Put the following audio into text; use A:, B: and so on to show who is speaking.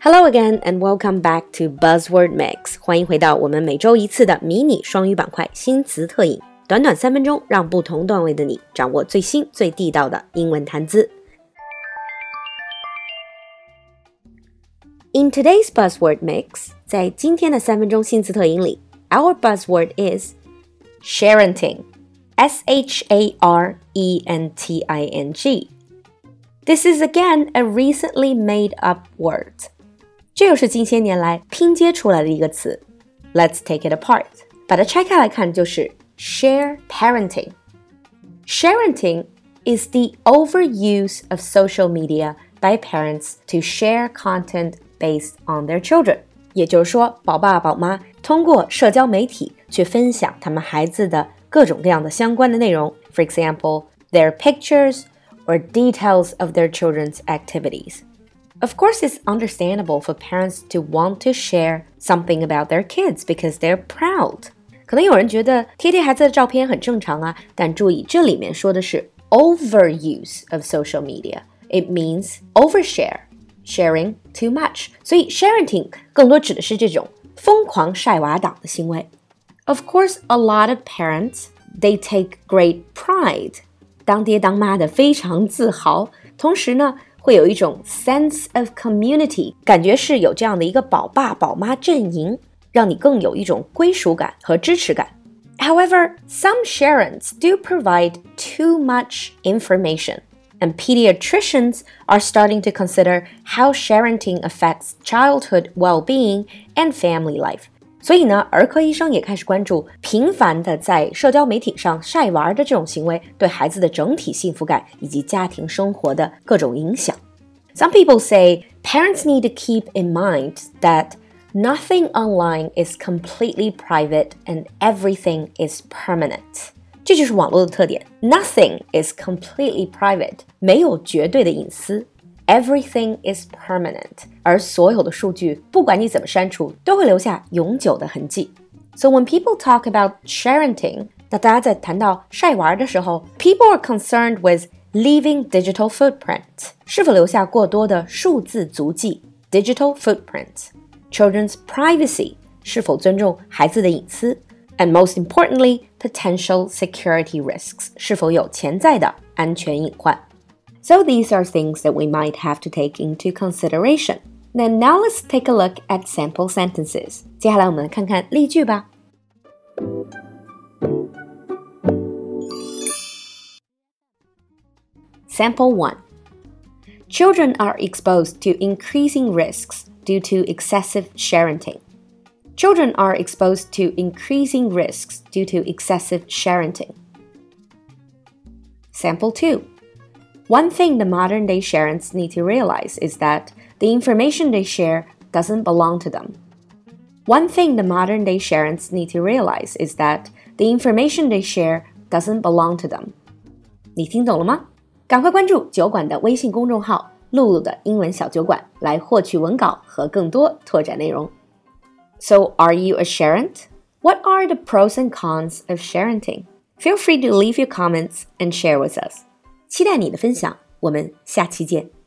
A: Hello again and welcome back to Buzzword Mix. Mix。欢迎回到我们每周一次的迷你双语板块新词特饮，短短三分钟，让不同段位的你掌握最新最地道的英文谈资。In today's Buzzword Mix，在今天的三分钟新词特饮里，our buzzword is sharenting. S H A R E N T I N G. This is again a recently made up word. 这又是近些年来拼接出来的一个词。Let's take it apart. 把它拆开来看，就是 share parenting. Sharenting is the overuse of social media by parents to share content based on their children. 也就是说，宝爸宝妈通过社交媒体去分享他们孩子的 各种各样的相关的内容，for example their pictures or details of their children's activities. Of course, it's understandable for parents to want to share something about their kids because they're proud. 可能有人觉得贴贴孩子的照片很正常啊，但注意这里面说的是 overuse of social media. It means overshare, sharenting too much. 所以 sharing 更多指的是这种疯狂晒娃党的行为。of course, a lot of parents they take great pride，当爹当妈的非常自豪，同时呢。会有一种 sense of community，感觉是有这样的一个宝爸宝妈阵营，让你更有一种归属感和支持感。However, some Sharents do provide too much information, and pediatricians are starting to consider how Sharenting affects childhood well being and family life. 所以呢，儿科医生也开始关注频繁的在社交媒体上晒娃的这种行为对孩子的整体幸福感以及家庭生活的各种影响。Some people say parents need to keep in mind that nothing online is completely private and everything is permanent。这就是网络的特点，Nothing is completely private，没有绝对的隐私。 Everything is permanent，而所有的数据，不管你怎么删除，都会留下永久的痕迹。So when people talk about sharenting，那大家在谈到晒娃的时候，people are concerned with leaving digital footprint，是否留下过多的数字足迹？Digital footprint，children's privacy，是否尊重孩子的隐私？And most importantly, potential security risks，是否有潜在的安全隐患 ？so these are things that we might have to take into consideration. Then now let's take a look at sample sentences. 接下来我们看看例句吧。Sample 1 Children are exposed to increasing risks due to excessive sharenting. Children are exposed to increasing risks due to excessive sharenting. Sample 2 one thing the modern day Sharents need to realize is that the information they share doesn't belong to them. One thing the modern day Sharents need to realize is that the information they share doesn't belong to them. 你听懂了吗？赶快关注酒馆的微信公众号“露露的英文小酒馆”来获取文稿和更多拓展内容。So, are you a Sharent? What are the pros and cons of Sharenting? Feel free to leave your comments and share with us. 期待你的分享，我们下期见。